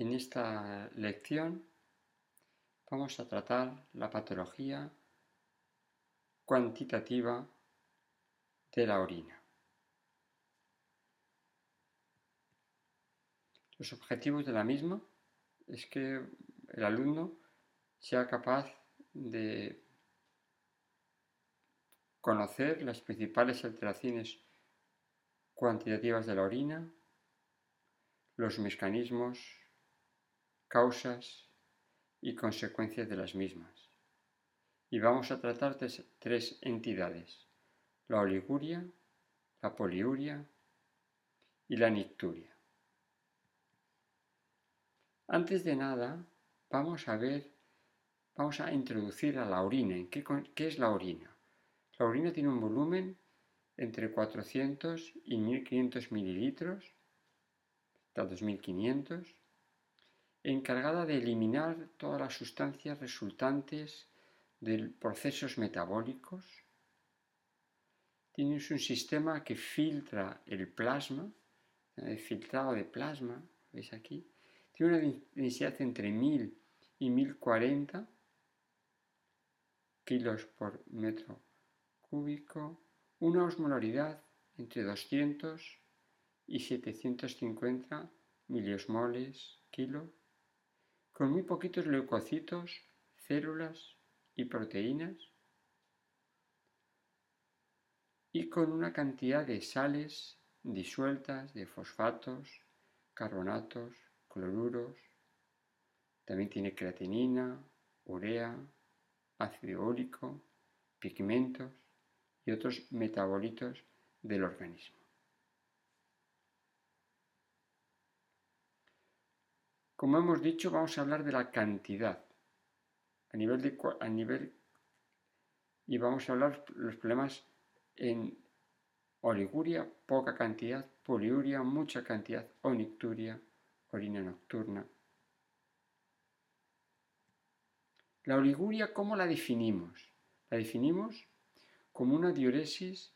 En esta lección vamos a tratar la patología cuantitativa de la orina. Los objetivos de la misma es que el alumno sea capaz de conocer las principales alteraciones cuantitativas de la orina, los mecanismos, causas y consecuencias de las mismas. Y vamos a tratar tres, tres entidades, la oliguria, la poliuria y la nicturia. Antes de nada, vamos a ver, vamos a introducir a la orina. ¿Qué, ¿Qué, es la orina? La orina tiene un volumen entre 400 y 1500 mililitros, hasta 2500, encargada de eliminar todas las sustancias resultantes de procesos metabólicos. Tienes un sistema que filtra el plasma, el filtrado de plasma, ¿veis aquí? Tiene una densidad entre 1000 y 1040 kilos por metro cúbico, una osmolaridad entre 200 y 750 miliosmoles kilo, con muy poquitos leucocitos, células y proteínas, y con una cantidad de sales disueltas, de fosfatos, carbonatos, cloruros, también tiene creatinina, urea, ácido úrico, pigmentos y otros metabolitos del organismo. Como hemos dicho, vamos a hablar de la cantidad a nivel, de, a nivel y vamos a hablar los problemas en oliguria, poca cantidad, poliuria, mucha cantidad, onicturia, orina nocturna. La oliguria, ¿cómo la definimos? La definimos como una diuresis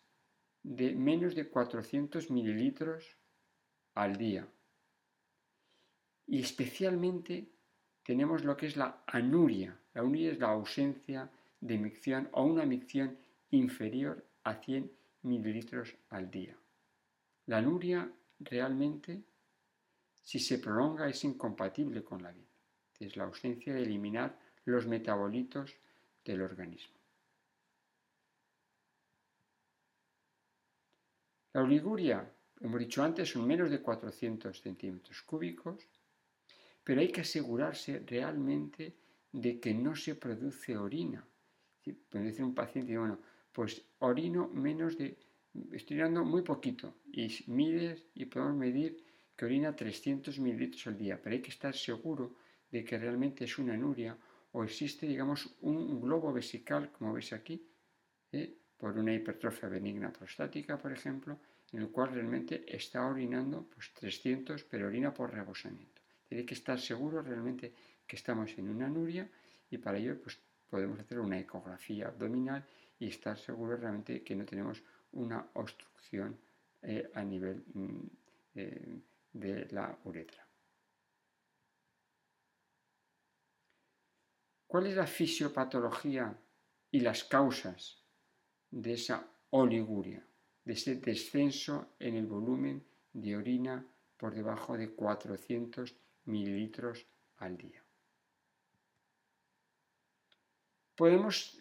de menos de 400 mililitros al día. Y especialmente tenemos lo que es la anuria. La anuria es la ausencia de micción o una micción inferior a 100 mililitros al día. La anuria realmente, si se prolonga, es incompatible con la vida. Es la ausencia de eliminar los metabolitos del organismo. La oliguria, hemos dicho antes, son menos de 400 centímetros cúbicos, pero hay que asegurarse realmente de que no se produce orina. Puede decir un paciente, bueno, pues orino menos de, estoy orinando muy poquito, y mides y podemos medir que orina 300 mililitros al día, pero hay que estar seguro de que realmente es una anuria o existe, digamos, un globo vesical, como veis aquí, ¿eh? por una hipertrofia benigna prostática, por ejemplo, en el cual realmente está orinando pues, 300, pero orina por rebosamiento. Tiene que estar seguro realmente que estamos en una anuria y para ello pues, podemos hacer una ecografía abdominal y estar seguro realmente que no tenemos una obstrucción eh, a nivel mm, eh, de la uretra. ¿Cuál es la fisiopatología y las causas de esa oliguria, de ese descenso en el volumen de orina por debajo de 400 mililitros al día? Podemos,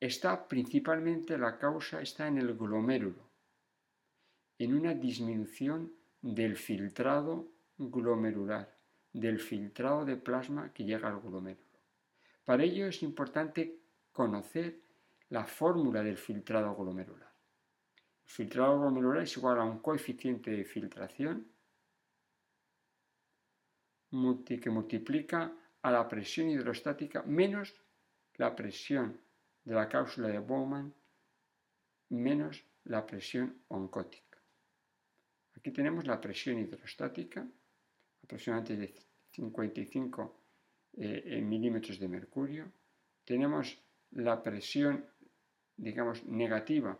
está principalmente la causa está en el glomérulo, en una disminución del filtrado glomerular, del filtrado de plasma que llega al glomérulo. Para ello es importante conocer la fórmula del filtrado glomerular. El filtrado glomerular es igual a un coeficiente de filtración que multiplica a la presión hidrostática menos la presión de la cápsula de Bowman menos la presión oncótica. Aquí tenemos la presión hidrostática, aproximadamente de 55 eh, milímetros de mercurio. Tenemos la presión, digamos, negativa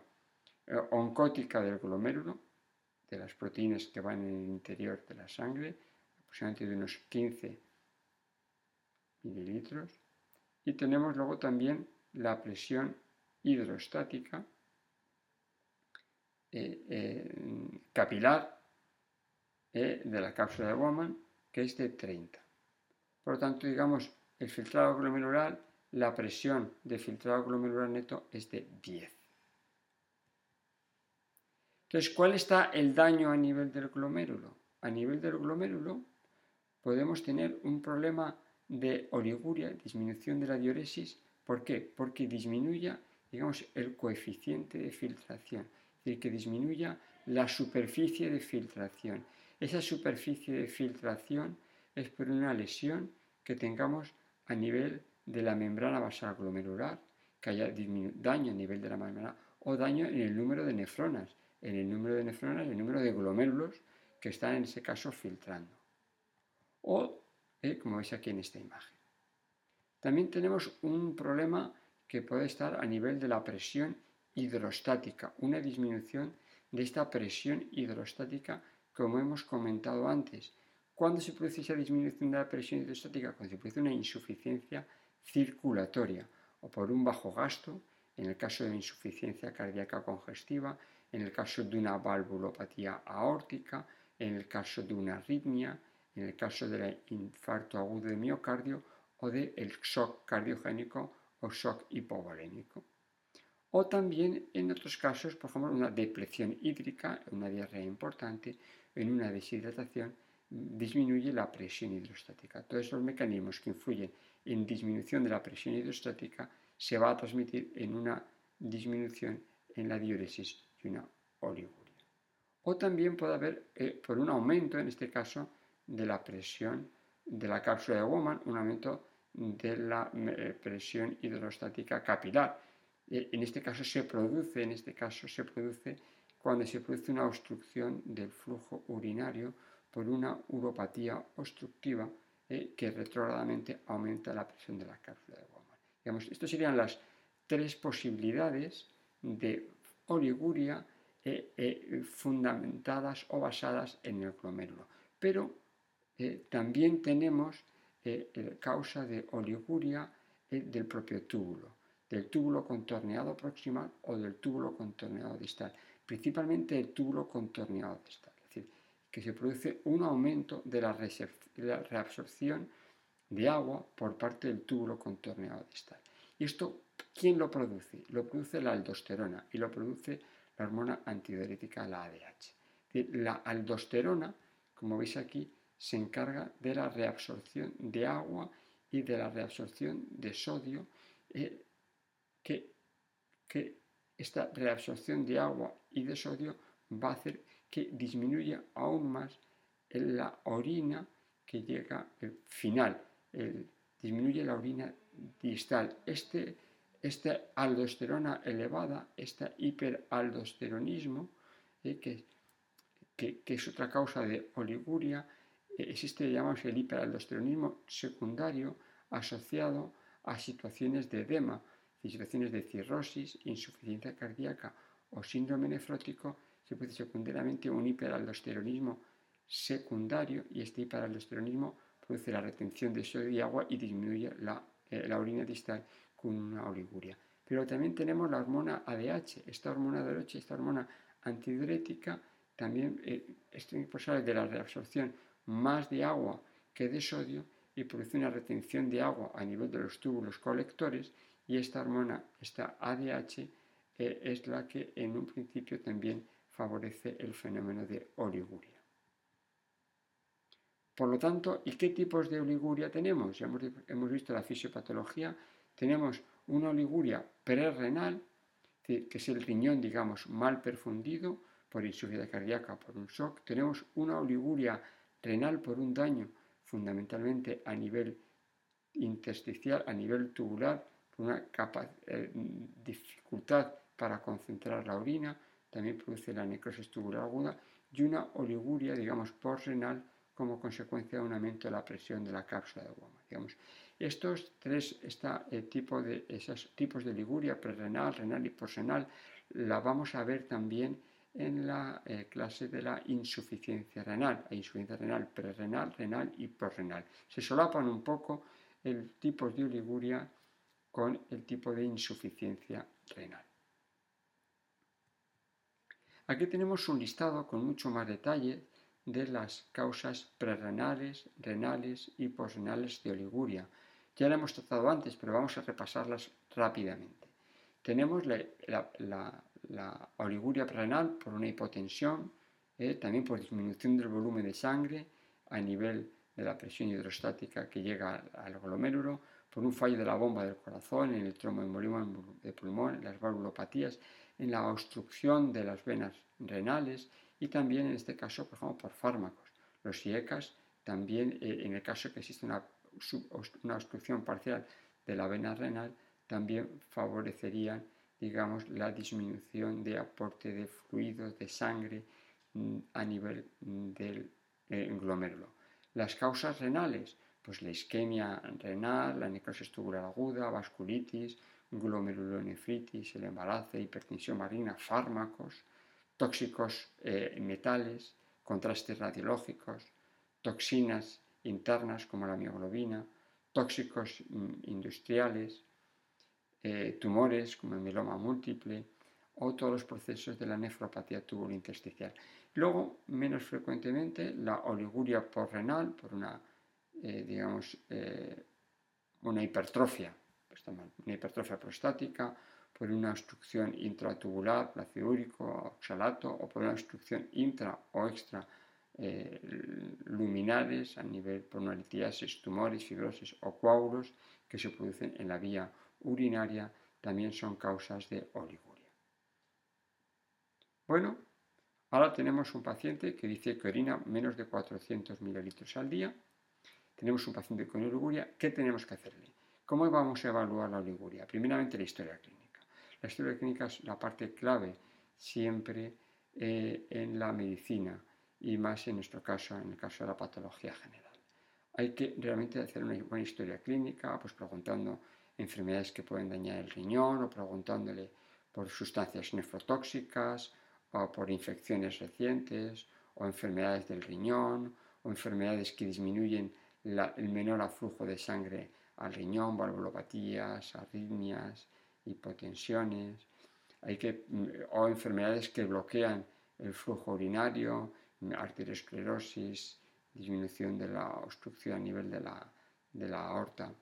eh, oncótica del glomérulo, de las proteínas que van en el interior de la sangre, aproximadamente de unos 15 mililitros. Y tenemos luego también la presión hidrostática eh, eh, capilar eh, de la cápsula de Woman, que es de 30. Por lo tanto, digamos, el filtrado glomerular, la presión de filtrado glomerular neto es de 10. Entonces, ¿cuál está el daño a nivel del glomérulo? A nivel del glomérulo podemos tener un problema de oliguria, disminución de la diuresis. ¿Por qué? Porque disminuya, digamos, el coeficiente de filtración, es decir, que disminuya la superficie de filtración. Esa superficie de filtración es por una lesión que tengamos a nivel de la membrana basal glomerular, que haya daño a nivel de la membrana o daño en el número de nefronas, en el número de nefronas, el número de glomérulos que están en ese caso filtrando. O, eh, como veis aquí en esta imagen. También tenemos un problema que puede estar a nivel de la presión hidrostática, una disminución de esta presión hidrostática como hemos comentado antes. ¿Cuándo se produce esa disminución de la presión hidrostática? Cuando se produce una insuficiencia circulatoria o por un bajo gasto, en el caso de insuficiencia cardíaca congestiva, en el caso de una valvulopatía aórtica, en el caso de una arritmia, en el caso del infarto agudo de miocardio o del shock cardiogénico o shock hipovolémico. O también en otros casos, por ejemplo, una depresión hídrica, una diarrea importante, en una deshidratación, disminuye la presión hidrostática. Todos esos mecanismos que influyen en disminución de la presión hidrostática se va a transmitir en una disminución en la diuresis y una oliguria. O también puede haber, eh, por un aumento, en este caso, de la presión de la cápsula de Woman, un aumento de la eh, presión hidrostática capilar. Eh, en este caso se produce, en este caso se produce cuando se produce una obstrucción del flujo urinario por una uropatía obstructiva eh, que retrógradamente aumenta la presión de la cápsula de Bowman. Digamos, estas serían las tres posibilidades de oliguria eh, fundamentadas o basadas en el glomérulo. Pero también tenemos causa de oliguria del propio túbulo del túbulo contorneado proximal o del túbulo contorneado distal, principalmente el túbulo contorneado distal, es decir, que se produce un aumento de la, reabsorción de agua por parte del túbulo contorneado distal. ¿Y esto quién lo produce? Lo produce la aldosterona y lo produce la hormona antidiurética, la ADH. La aldosterona, como veis aquí, se encarga de la reabsorción de agua y de la reabsorción de sodio eh, que, esta reabsorción de agua y de sodio va a hacer que disminuya aún más la orina que llega al final, disminuye la orina distal. Este, esta aldosterona elevada, este hiperaldosteronismo, eh, que, que, es otra causa de oliguria, existe, llamamos el hiperaldosteronismo secundario asociado a situaciones de edema situaciones de cirrosis, insuficiencia cardíaca o síndrome nefrótico, se produce secundariamente un hiperaldosteronismo secundario y este hiperaldosteronismo produce la retención de sodio y agua y disminuye la, eh, orina distal con una oliguria. Pero también tenemos la hormona ADH, esta hormona ADH, esta hormona antidiurética, también eh, es responsable de la reabsorción más de agua que de sodio y produce una retención de agua a nivel de los túbulos colectores y esta hormona, esta ADH, eh, es la que en un principio también favorece el fenómeno de oliguria. Por lo tanto, ¿y qué tipos de oliguria tenemos? Ya hemos, visto la fisiopatología. Tenemos una oliguria prerrenal, que es el riñón, digamos, mal perfundido por insuficiencia cardíaca, por un shock. Tenemos una oliguria renal por un daño fundamentalmente a nivel intersticial, a nivel tubular, una eh, dificultad para concentrar la orina, también produce la necrosis tubular aguda y una oliguria, digamos, postrenal como consecuencia de un aumento de la presión de la cápsula de Woma. Digamos. Estos tres eh, tipo de, esos tipos de liguria, prerrenal, renal y postrenal, la vamos a ver también en la eh, clase de la insuficiencia renal. Hay insuficiencia renal prerrenal, renal y prorrenal. Se solapan un poco el tipo de oliguria con el tipo de insuficiencia renal. Aquí tenemos un listado con mucho más detalle de las causas prerrenales, renales y posrenales de oliguria. Ya la hemos tratado antes, pero vamos a repasarlas rápidamente. Tenemos la, oliguria prerrenal por una hipotensión, eh, también por disminución del volumen de sangre a nivel de la presión hidrostática que llega al glomérulo, por un fallo de la bomba del corazón, en el tromboembolismo de pulmón, en las valvulopatías, en la obstrucción de las venas renales y también en este caso, por ejemplo, por fármacos. Los IECAS también, eh, en el caso que existe una obstrucción parcial de la vena renal, también favorecerían, digamos, la disminución de aporte de fluidos, de sangre mm, a nivel mm, del eh, glomérulo. Las causas renales, pues la isquemia renal, la necrosis tubular aguda, vasculitis, glomerulonefritis, el embarazo, hipertensión marina, fármacos, tóxicos eh, metales, contrastes radiológicos, toxinas internas como la mioglobina, tóxicos mm, industriales, eh, tumores como el mieloma múltiple o todos los procesos de la nefropatía tubulointersticial. Luego, menos frecuentemente, la oliguria porrenal por una, eh, digamos, una hipertrofia, pues una hipertrofia prostática por una obstrucción intratubular, plácido úrico, oxalato, o por una obstrucción intra o extra eh, luminares a nivel por una litiasis, tumores, fibrosis o coágulos que se producen en la vía urinaria, también son causas de oliguria. Bueno, ahora tenemos un paciente que dice que orina menos de 400 mililitros al día. Tenemos un paciente con oliguria. ¿Qué tenemos que hacerle? ¿Cómo vamos a evaluar la oliguria? Primeramente la historia clínica. La historia clínica es la parte clave siempre eh, en la medicina y más en nuestro caso, en el caso de la patología general. Hay que realmente hacer una buena historia clínica, pues preguntando enfermedades que pueden dañar el riñón o preguntándole por sustancias nefrotóxicas o por infecciones recientes o enfermedades del riñón o enfermedades que disminuyen el menor aflujo de sangre al riñón, valvulopatías, arritmias, hipotensiones, hay que, mm, o enfermedades que bloquean el flujo urinario, arteriosclerosis, disminución de la obstrucción a nivel de la, de la aorta,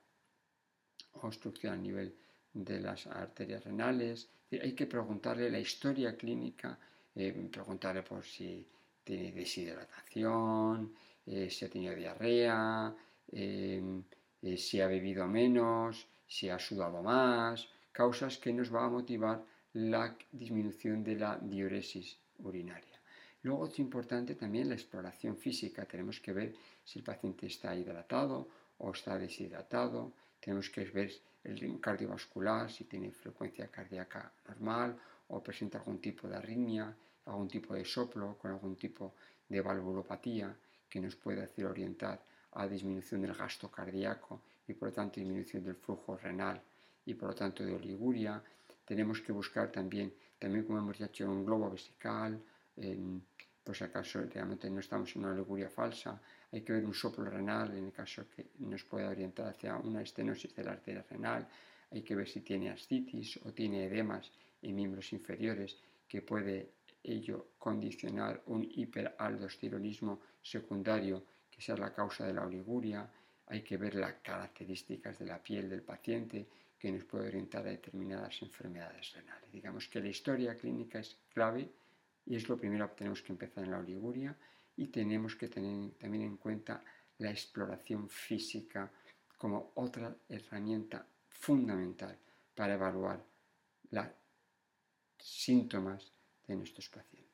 obstrucción a nivel de las arterias renales. Hay que preguntarle la historia clínica, eh, preguntarle por si tiene deshidratación, eh, si ha tenido diarrea, eh, si ha bebido menos, si ha sudado más, causas que nos va a motivar la disminución de la diuresis urinaria. Luego es importante también la exploración física. Tenemos que ver si el paciente está hidratado o está deshidratado. Tenemos que ver el cardiovascular, si tiene frecuencia cardíaca normal o presenta algún tipo de arritmia, algún tipo de soplo, con algún tipo de valvulopatía que nos puede hacer orientar a disminución del gasto cardíaco y por lo tanto disminución del flujo renal y por lo tanto de oliguria. Tenemos que buscar también, también como hemos dicho, un globo vesical, por si acaso realmente no estamos en una oliguria falsa, hay que ver un soplo renal en el caso que nos pueda orientar hacia una estenosis de la arteria renal, hay que ver si tiene ascitis o tiene edemas en miembros inferiores que puede ello condicionar un hiperaldosteronismo secundario que sea la causa de la oliguria, hay que ver las características de la piel del paciente, que nos puede orientar a determinadas enfermedades renales. Digamos que la historia clínica es clave y es lo primero que tenemos que empezar en la oliguria y tenemos que tener también en cuenta la exploración física como otra herramienta fundamental para evaluar los síntomas de nuestros pacientes.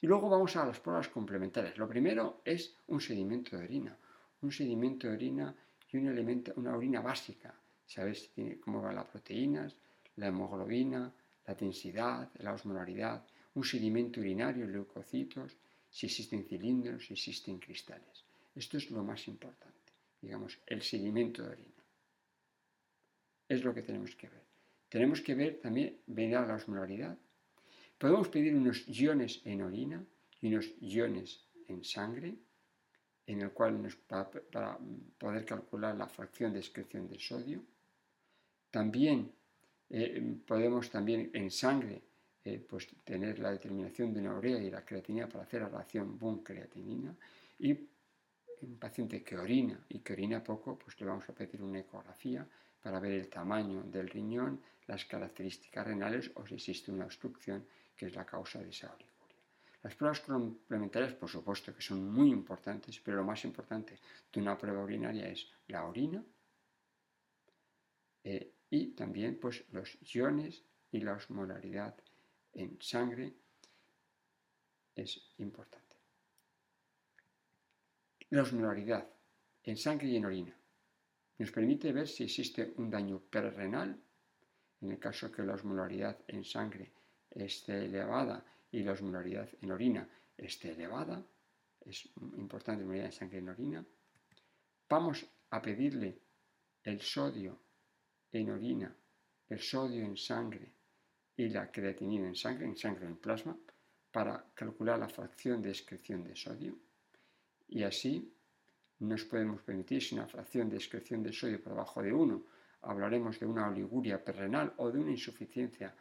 Y luego vamos a las pruebas complementarias. Lo primero es un sedimento de orina. Un sedimento de orina y un elemento, una orina básica saber cómo van las proteínas, la hemoglobina, la densidad, la osmolaridad, un sedimento urinario, leucocitos, si existen cilindros, si existen cristales. Esto es lo más importante, digamos, el sedimento de orina. Es lo que tenemos que ver. Tenemos que ver también, ver la osmolaridad, Podemos pedir unos iones en orina y unos iones en sangre, en el cual nos, para, poder calcular la fracción de excreción de sodio. También eh, podemos también en sangre eh, pues, tener la determinación de una urea y la creatinina para hacer la reacción Boom-creatinina. Y un paciente que orina y que orina poco, pues le vamos a pedir una ecografía para ver el tamaño del riñón, las características renales o si existe una obstrucción que es la causa de esa oliguria. Las pruebas complementarias, por supuesto, que son muy importantes, pero lo más importante de una prueba urinaria es la orina eh, y también pues, los iones y la osmolaridad en sangre es importante. La osmolaridad en sangre y en orina nos permite ver si existe un daño prerrenal, en el caso que la osmolaridad en sangre esté elevada y la osmolaridad en orina esté elevada, es importante la en sangre y en orina, vamos a pedirle el sodio en orina, el sodio en sangre y la creatinina en sangre, en sangre en plasma, para calcular la fracción de excreción de sodio. Y así nos podemos permitir, si una fracción de excreción de sodio por debajo de 1, hablaremos de una oliguria perrenal o de una insuficiencia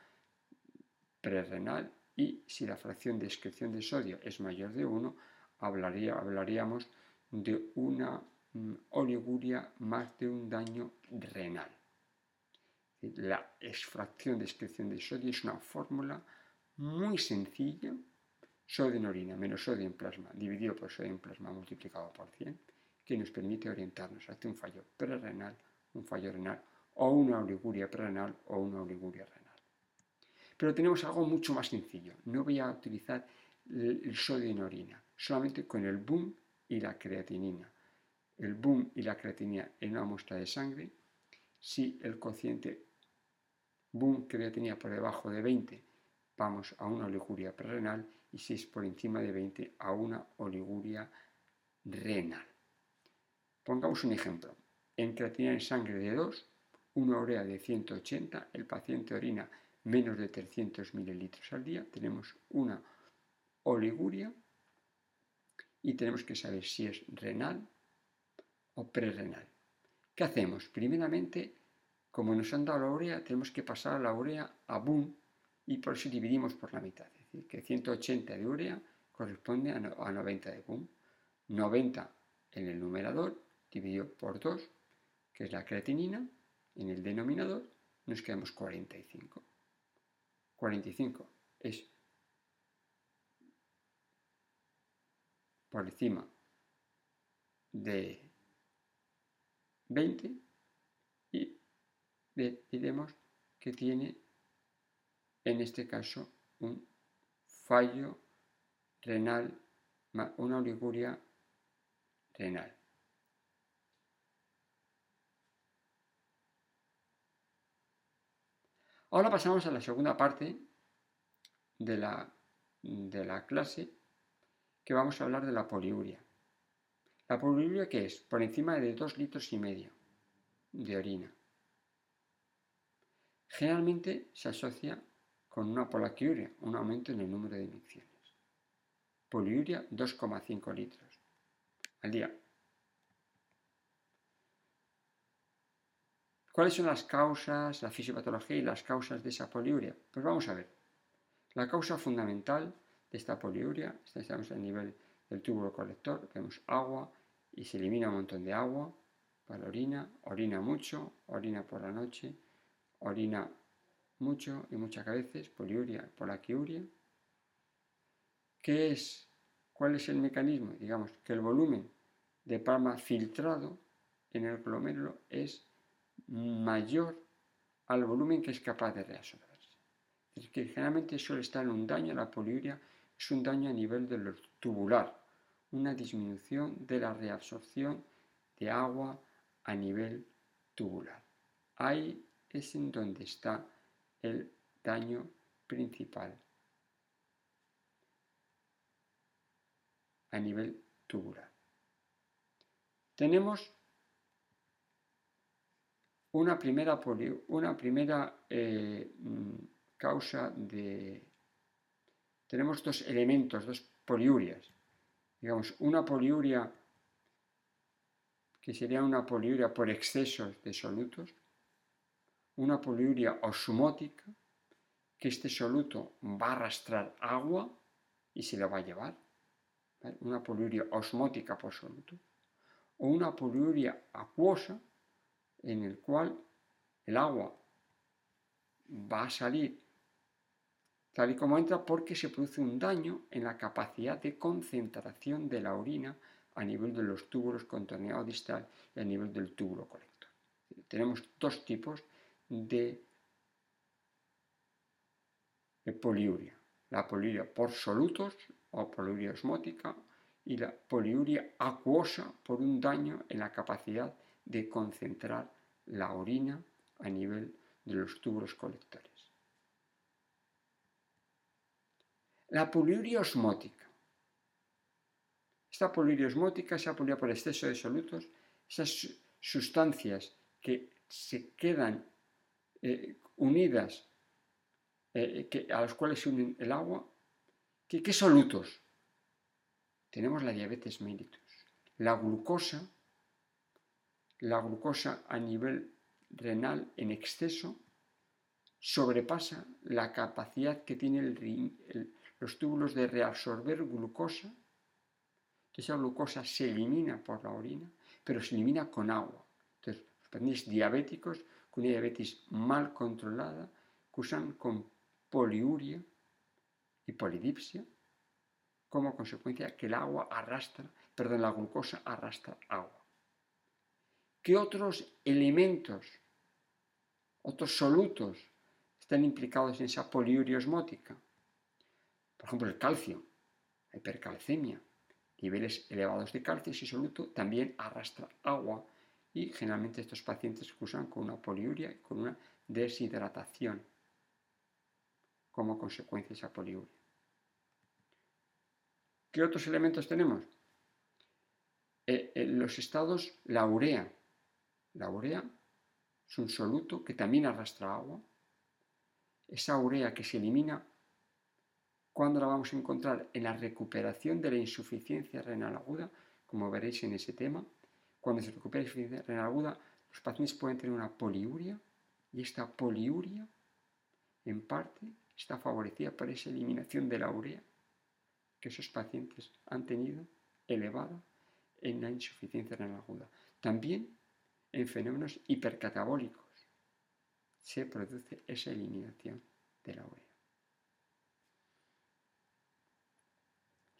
prerrenal y si la fracción de excreción de sodio es mayor de 1, hablaría, hablaríamos de una mm, oliguria más de un daño renal. La extracción de excreción de sodio es una fórmula muy sencilla, sodio en orina menos sodio en plasma dividido por sodio en plasma multiplicado por 100, que nos permite orientarnos hacia un fallo prerrenal, un fallo renal o una oliguria prerenal o una oliguria renal. Pero tenemos algo mucho más sencillo. No voy a utilizar el sodio en orina, solamente con el boom y la creatinina. El boom y la creatinina en una muestra de sangre, si el cociente boom creatinina por debajo de 20, vamos a una oliguria prerenal y si es por encima de 20 a una oliguria renal. Pongamos un ejemplo. En creatinina en sangre de 2, una urea de 180, el paciente orina menos de 300 mililitros al día, tenemos una oliguria y tenemos que saber si es renal o prerrenal. ¿Qué hacemos? Primeramente, como nos han dado la urea, tenemos que pasar la urea a boom y por eso dividimos por la mitad. Es decir, que 180 de urea corresponde a 90 de boom. 90 en el numerador dividido por 2, que es la creatinina, en el denominador nos quedamos 45. 45 es por encima de 20 y diremos que tiene en este caso un fallo renal, una oliguria renal. Ahora pasamos a la segunda parte de la, de la clase que vamos a hablar de la poliuria. ¿La poliuria qué es? Por encima de 2 litros y medio de orina. Generalmente se asocia con una polaquiuria, un aumento en el número de inyecciones. Poliuria 2,5 litros al día. ¿Cuáles son las causas, la fisiopatología y las causas de esa poliuria? Pues vamos a ver. La causa fundamental de esta poliuria, estamos a nivel del túbulo colector, vemos agua y se elimina un montón de agua para la orina, orina mucho, orina por la noche, orina mucho y muchas veces, poliuria, polaquiuria. ¿Qué es? ¿Cuál es el mecanismo? Digamos que el volumen de plasma filtrado en el glomérulo es mayor al volumen que es capaz de reabsorberse. Es que generalmente suele estar en un daño, la poliuria es un daño a nivel del tubular, una disminución de la reabsorción de agua a nivel tubular. Ahí es en donde está el daño principal a nivel tubular. Tenemos una primera, una primera eh, mm, causa de tenemos dos elementos, dos poliurias. Digamos, una poliuria que sería una poliuria por excesos de solutos, una poliuria osmótica, que este soluto va a arrastrar agua y se lo va a llevar, una poliuria osmótica por soluto, o una poliuria acuosa en el cual el agua va a salir tal y como entra porque se produce un daño en la capacidad de concentración de la orina a nivel de los túbulos contorneado distal y a nivel del túbulo colector. Tenemos dos tipos de, poliuria. La poliuria por solutos o poliuria osmótica y la poliuria acuosa por un daño en la capacidad de concentrar la orina a nivel de los túbulos colectores. La poliuria osmótica. Esta poliuria osmótica, esa poliuria por exceso de solutos, esas sustancias que se quedan eh, unidas, eh, a las cuales se unen el agua, ¿qué, ¿qué solutos? Tenemos la diabetes mellitus. La glucosa, la glucosa a nivel renal en exceso sobrepasa la capacidad que tiene los túbulos de reabsorber glucosa esa glucosa se elimina por la orina, pero se elimina con agua. Entonces, los pacientes diabéticos con una diabetes mal controlada, cursan con poliuria y polidipsia, como consecuencia que el agua arrastra, perdón, la glucosa arrastra agua. ¿Qué otros elementos, otros solutos están implicados en esa poliuria osmótica? Por ejemplo, el calcio, la hipercalcemia, niveles elevados de calcio y soluto también arrastra agua y generalmente estos pacientes cursan con una poliuria y con una deshidratación como consecuencia de esa poliuria. ¿Qué otros elementos tenemos? Eh, en los estados, la urea. La urea es un soluto que también arrastra agua. Esa urea que se elimina ¿Cuándo la vamos a encontrar? En la recuperación de la insuficiencia renal aguda, como veréis en ese tema. Cuando se recupera la insuficiencia renal aguda, los pacientes pueden tener una poliuria y esta poliuria, en parte, está favorecida por esa eliminación de la urea que esos pacientes han tenido elevada en la insuficiencia renal aguda. También en fenómenos hipercatabólicos se produce esa eliminación de la urea.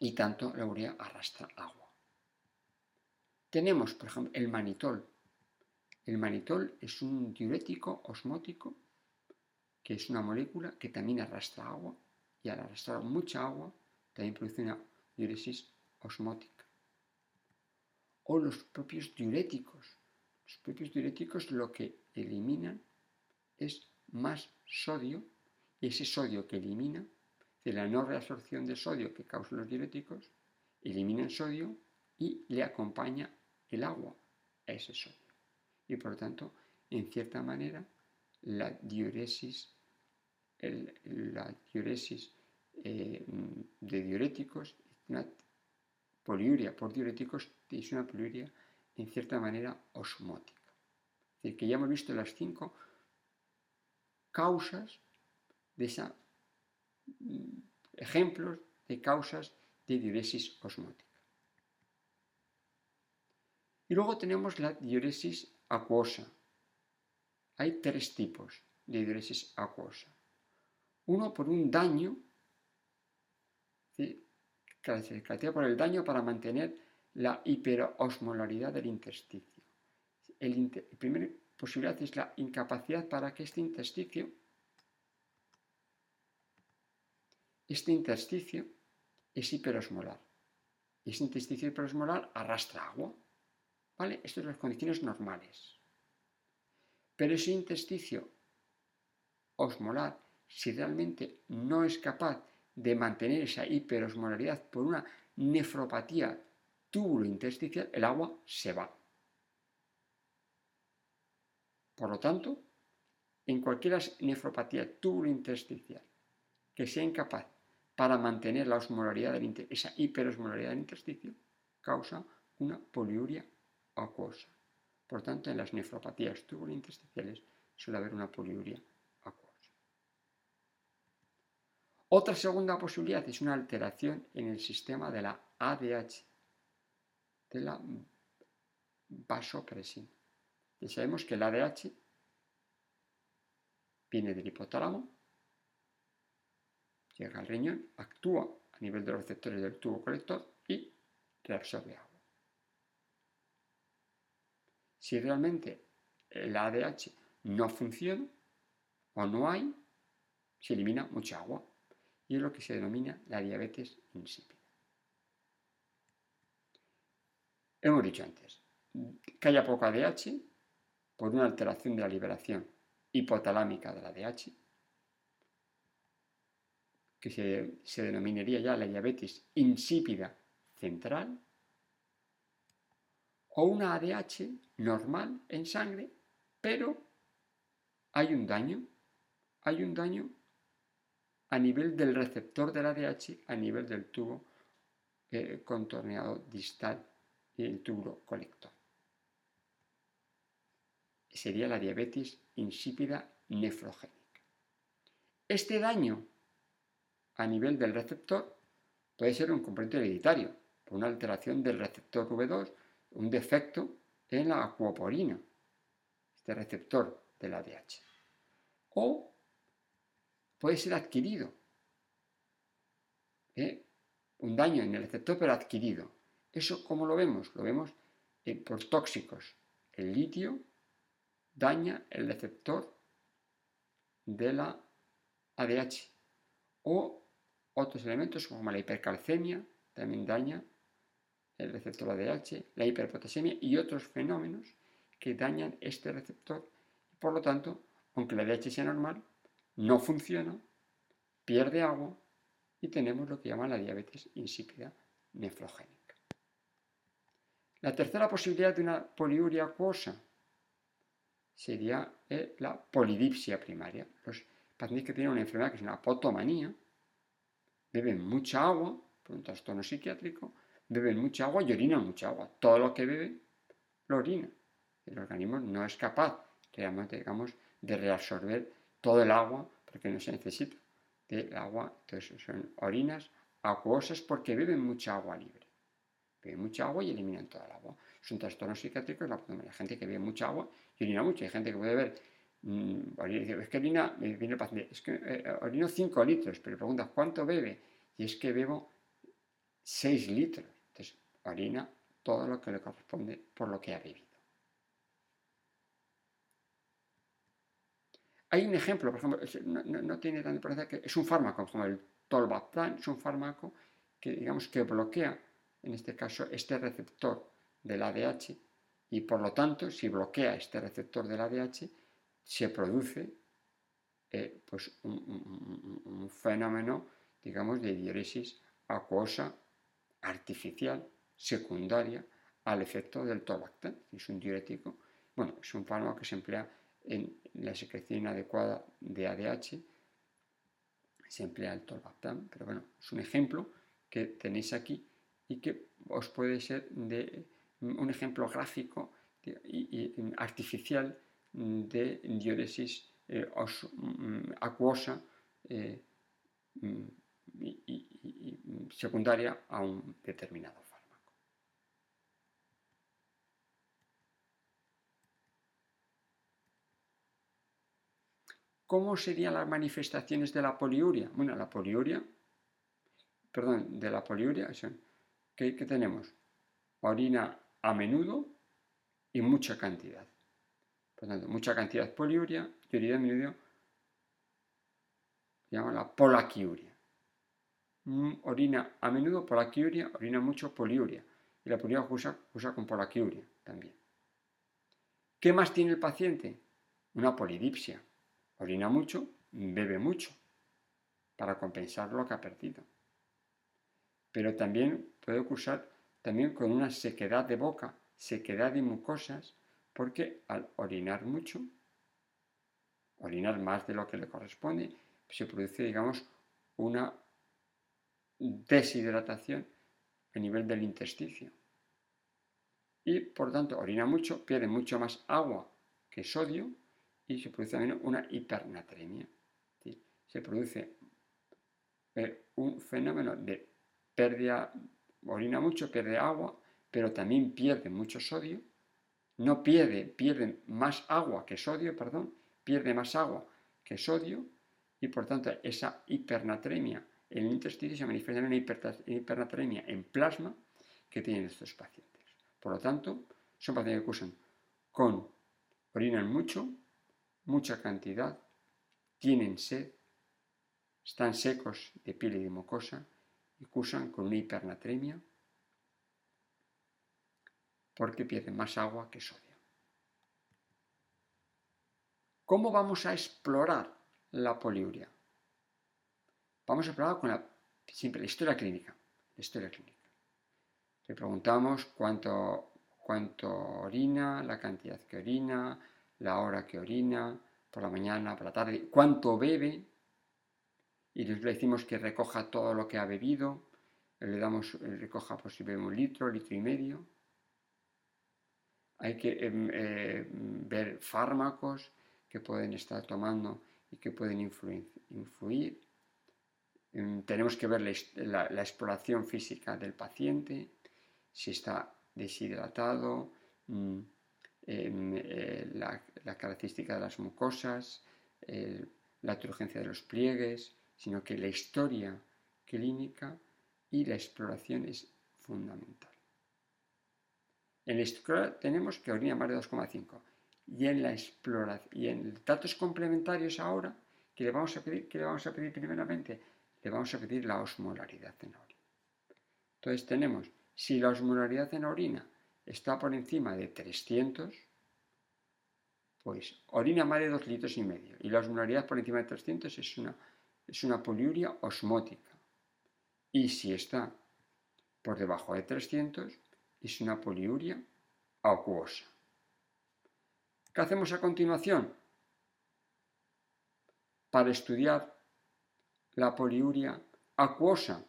y tanto la urea arrastra agua. Tenemos, por ejemplo, el manitol. El manitol es un diurético osmótico, que es una molécula que también arrastra agua, y al arrastrar mucha agua, también produce una diuresis osmótica. O los propios diuréticos. Los propios diuréticos lo que eliminan es más sodio, y ese sodio que elimina de la no reabsorción de sodio que causan los diuréticos, elimina el sodio y le acompaña el agua a ese sodio. Y por lo tanto, en cierta manera, la diuresis, la diuresis eh, de diuréticos, una poliuria por diuréticos, es una poliuria en cierta manera osmótica. Es decir, que ya hemos visto las cinco causas de esa ejemplos de causas de diuresis osmótica. Y luego tenemos la diuresis acuosa. Hay tres tipos de diuresis acuosa. Uno por un daño, caracterizada por el daño para mantener la hiperosmolaridad del intersticio. El la primera posibilidad es la incapacidad para que este intersticio Este intersticio es hiperosmolar. Y ese intersticio hiperosmolar arrastra agua. ¿Vale? Estas son las condiciones normales. Pero ese intersticio osmolar, si realmente no es capaz de mantener esa hiperosmolaridad por una nefropatía túbulo intersticial, el agua se va. Por lo tanto, en cualquier nefropatía túbulo intersticial que sea incapaz para mantener la osmolaridad esa hiperosmolaridad del intersticio, causa una poliuria acuosa. Por tanto, en las nefropatías tubulointersticiales suele haber una poliuria acuosa. Otra segunda posibilidad es una alteración en el sistema de la ADH, de la vasopresina. Y sabemos que el ADH viene del hipotálamo, llega al riñón, actúa a nivel de los receptores del tubo colector y reabsorbe agua. Si realmente el ADH no funciona o no hay, se elimina mucha agua y es lo que se denomina la diabetes insípida. Hemos dicho antes que haya poco ADH por una alteración de la liberación hipotalámica de la ADH, que se, se denominaría ya la diabetes insípida central, o una ADH normal en sangre, pero hay un daño, hay un daño a nivel del receptor del ADH, a nivel del tubo eh, contorneado distal y el tubo colector. Sería la diabetes insípida nefrogénica. Este daño a nivel del receptor puede ser un componente hereditario, por una alteración del receptor V2 un defecto en la acuoporina, este receptor del ADH. O puede ser adquirido, ¿eh? un daño en el receptor pero adquirido. ¿Eso cómo lo vemos? Lo vemos eh, por tóxicos. El litio daña el receptor de la ADH. O otros elementos como la hipercalcemia también daña el receptor ADH, la hiperpotasemia y otros fenómenos que dañan este receptor. Por lo tanto, aunque la ADH sea normal, no funciona, pierde agua y tenemos lo que llaman la diabetes insípida nefrogénica. La tercera posibilidad de una poliuria acuosa sería eh, la polidipsia primaria. Los pacientes que tienen una enfermedad que es una apotomanía beben mucha agua por un trastorno psiquiátrico, beben mucha agua y orinan mucha agua. Todo lo que bebe lo orina. El organismo no es capaz realmente, digamos, de reabsorber todo el agua porque no se necesita del agua. Entonces son orinas acuosas porque beben mucha agua libre. Beben mucha agua y eliminan toda el agua. Es un trastorno psiquiátrico, la gente que bebe mucha agua y orina mucho. Hay gente que puede beber mm, es que orina, viene el paciente, es que eh, orino 5 litros, pero preguntas, ¿cuánto bebe? Y es que bebo 6 litros harina todo lo que le corresponde por lo que ha bebido. Hay un ejemplo, por ejemplo, no, tiene tanta importancia que es un fármaco, como el tolvaptan, es un fármaco que digamos que bloquea, en este caso, este receptor del ADH y por lo tanto, si bloquea este receptor del ADH, se produce eh, pues un, un, fenómeno, digamos, de diuresis acuosa artificial secundaria al efecto del tolvaptan. Es un diurético, bueno, es un fármaco que se emplea en la secreción inadecuada de ADH, se emplea el tolvaptan, pero bueno, es un ejemplo que tenéis aquí y que os puede ser de un ejemplo gráfico y, artificial de diuresis eh, mm, acuosa eh, mm, y secundaria a un determinado ¿Cómo serían las manifestaciones de la poliuria? Bueno, la poliuria, perdón, de la poliuria ¿qué, tenemos? Orina a menudo y mucha cantidad. Por tanto, mucha cantidad de poliuria y orina a menudo llama la polaquiuria. Mm, orina a menudo polaquiuria, orina mucho poliuria. Y la poliuria usa, usa con polaquiuria también. ¿Qué más tiene el paciente? Una polidipsia orina mucho, bebe mucho para compensar lo que ha perdido. Pero también puede cursar también con una sequedad de boca, sequedad de mucosas, porque al orinar mucho, orinar más de lo que le corresponde, se produce, digamos, una deshidratación a nivel del intersticio. Y por tanto orina mucho, pierde mucho más agua que sodio y se produce también una hipernatremia. Se produce eh, un fenómeno de pérdida, orina mucho, pierde agua, pero también pierde mucho sodio. No pierde, pierde más agua que sodio, perdón, pierde más agua que sodio y por tanto esa hipernatremia en el intestino se manifiesta en una hipernatremia en plasma que tienen estos pacientes. Por lo tanto, son pacientes que cursan con orinan mucho, mucha cantidad, tienen sed, están secos de piel y de mucosa y cursan con una hipernatremia porque pierden más agua que sodio. ¿Cómo vamos a explorar la poliuria? Vamos a explorar con la, simple, historia clínica. La historia clínica. Le preguntamos cuánto, cuánto orina, la cantidad que orina, la hora que orina, por la mañana, por la tarde, cuánto bebe, y le decimos que recoja todo lo que ha bebido, le damos, recoja por si bebe un litro, litro y medio. Hay que em, eh, ver fármacos que pueden estar tomando y que pueden influir. Em, tenemos que ver la, exploración física del paciente, si está deshidratado, mm, eh, la, característica de las mucosas, la turgencia de los pliegues, sino que la historia clínica y la exploración es fundamental. En la historia tenemos que orina más de 2,5 y en la exploración y en datos complementarios ahora que le vamos a pedir, que le vamos a pedir primeramente, le vamos a pedir la osmolaridad en la orina. Entonces tenemos, si la osmolaridad en la orina está por encima de 300, pues orina más de 2 litros y medio y la osmolaridad por encima de 300 es una es una poliuria osmótica. Y si está por debajo de 300, es una poliuria acuosa. ¿Qué hacemos a continuación? Para estudiar la poliuria acuosa,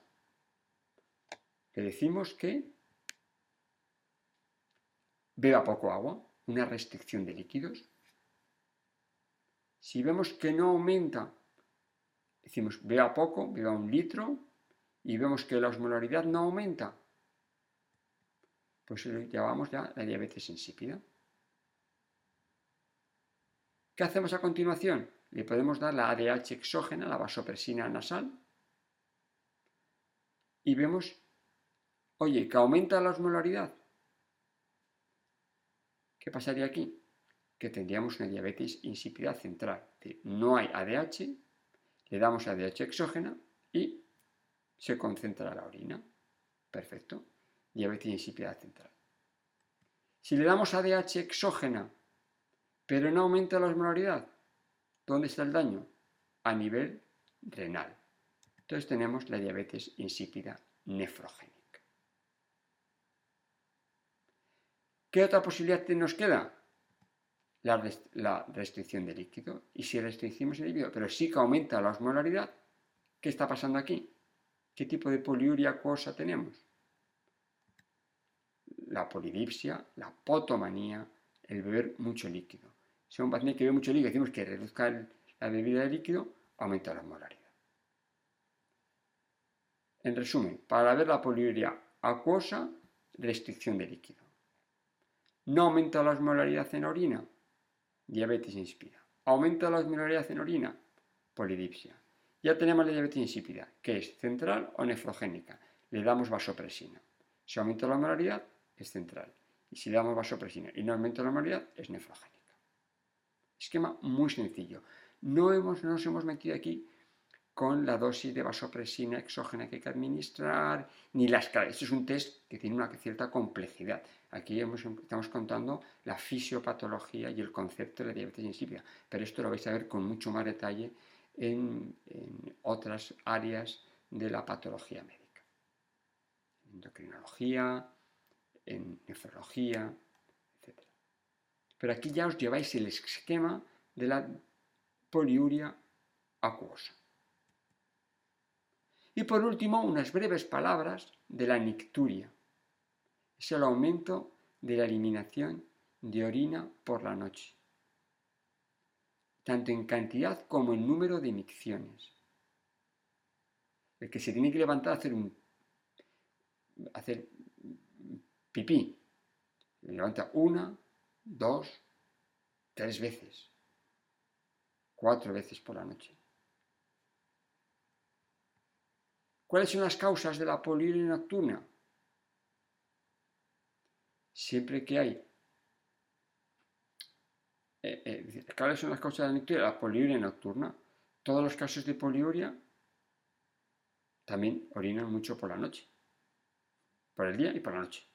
le decimos que beba poco agua, una restricción de líquidos. Si vemos que no aumenta Decimos, beba poco, beba un litro y vemos que la osmolaridad no aumenta. Pues llamamos ya la diabetes insípida. ¿Qué hacemos a continuación? Le podemos dar la ADH exógena, la vasopresina nasal, y vemos, oye, que aumenta la osmolaridad. ¿Qué pasaría aquí? Que tendríamos una diabetes insípida central. No hay ADH, le damos ADH exógena y se concentra la orina. Perfecto. Diabetes insípida central. Si le damos ADH exógena, pero no aumenta la osmolaridad, ¿dónde está el daño? A nivel renal. Entonces tenemos la diabetes insípida nefrogénica. ¿Qué otra posibilidad nos queda? la, restricción de líquido. Y si restringimos el líquido, pero sí que aumenta la osmolaridad, ¿qué está pasando aquí? ¿Qué tipo de poliuria acuosa tenemos? La polidipsia, la potomanía, el beber mucho líquido. Si un paciente que bebe mucho líquido decimos que reduzca la bebida de líquido, aumenta la osmolaridad. En resumen, para ver la poliuria acuosa, restricción de líquido. No aumenta la osmolaridad en orina, diabetes insípida. Aumenta la osmolaridad en orina, polidipsia. Ya tenemos la diabetes insípida, que es central o nefrogénica. Le damos vasopresina. Si aumenta la osmolaridad, es central. Y si le damos vasopresina y no aumenta la osmolaridad, es nefrogénica. Esquema muy sencillo. No, hemos, no nos hemos metido aquí con la dosis de vasopresina exógena que hay que administrar, ni las Esto es un test que tiene una cierta complejidad. Aquí estamos contando la fisiopatología y el concepto de la diabetes insípida, pero esto lo vais a ver con mucho más detalle en, otras áreas de la patología médica. En endocrinología, en nefrología, etc. Pero aquí ya os lleváis el esquema de la poliuria acuosa. Y por último, unas breves palabras de la nicturia. Es el aumento de la eliminación de orina por la noche, tanto en cantidad como en número de micciones. El que se tiene que levantar a hacer un hacer pipí, levanta una, dos, tres veces, cuatro veces por la noche. ¿Cuáles son las causas de la poliuria nocturna? Siempre que hay... Eh, eh, ¿Cuáles son las causas de la, la poliuria nocturna? Todos los casos de poliuria también orinan mucho por la noche, por el día y por la noche.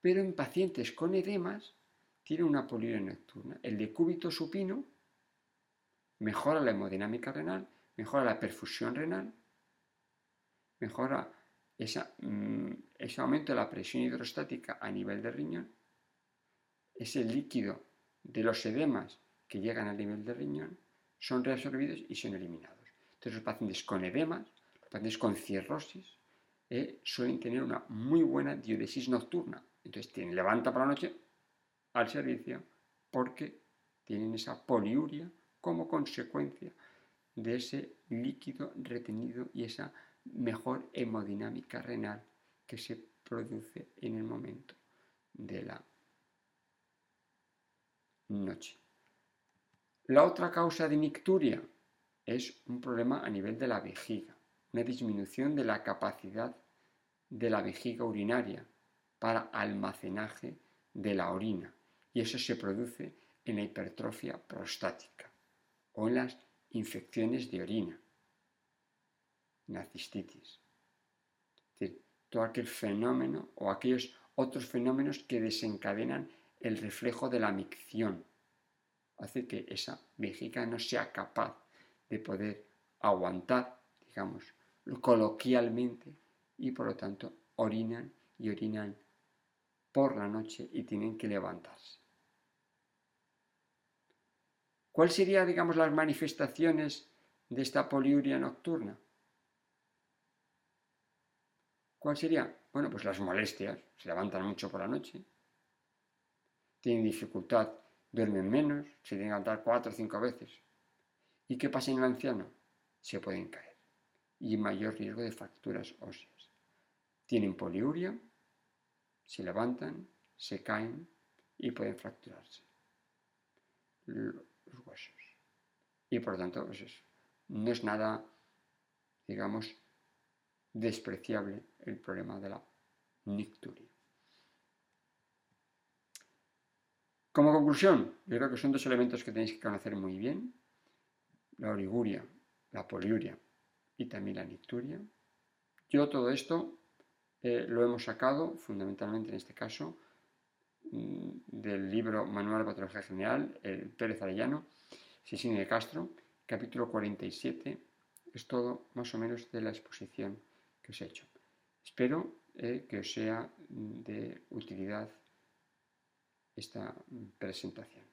Pero en pacientes con edemas tiene una poliuria nocturna. El decúbito supino mejora la hemodinámica renal, mejora la perfusión renal, mejora mm, ese aumento de la presión hidrostática a nivel del riñón, ese líquido de los edemas que llegan al nivel del riñón son reabsorbidos y son eliminados. Entonces los pacientes con edemas, los pacientes con cirrosis, eh, suelen tener una muy buena diuresis nocturna. Entonces tienen, levanta por la noche, al servicio porque tienen esa poliuria como consecuencia de ese líquido retenido y esa mejor hemodinámica renal que se produce en el momento de la noche. La otra causa de nicturia es un problema a nivel de la vejiga, una disminución de la capacidad de la vejiga urinaria para almacenaje de la orina y eso se produce en la hipertrofia prostática o en las infecciones de orina, la cistitis. Es decir, todo aquel fenómeno o aquellos otros fenómenos que desencadenan el reflejo de la micción, hace que esa vejiga no sea capaz de poder aguantar, digamos, coloquialmente, y por lo tanto orinan y orinan por la noche y tienen que levantarse. ¿Cuáles serían, digamos, las manifestaciones de esta poliuria nocturna? ¿Cuál sería? Bueno, pues las molestias, se levantan mucho por la noche, tienen dificultad, duermen menos, se tienen que levantar cuatro o cinco veces. ¿Y qué pasa en el anciano? Se pueden caer y mayor riesgo de fracturas óseas. Tienen poliuria, se levantan, se caen y pueden fracturarse los huesos. Y por lo tanto, pues no es nada, digamos, despreciable el problema de la nicturia. Como conclusión, yo creo que son dos elementos que tenéis que conocer muy bien, la origuria, la poliuria y también la nicturia. Yo todo esto eh, lo hemos sacado, fundamentalmente en este caso, mm, del libro Manual de Patología General, el Pérez Arellano, Sisini de Castro, capítulo 47, es todo más o menos de la exposición que os he hecho. Espero eh, que os sea de utilidad esta presentación.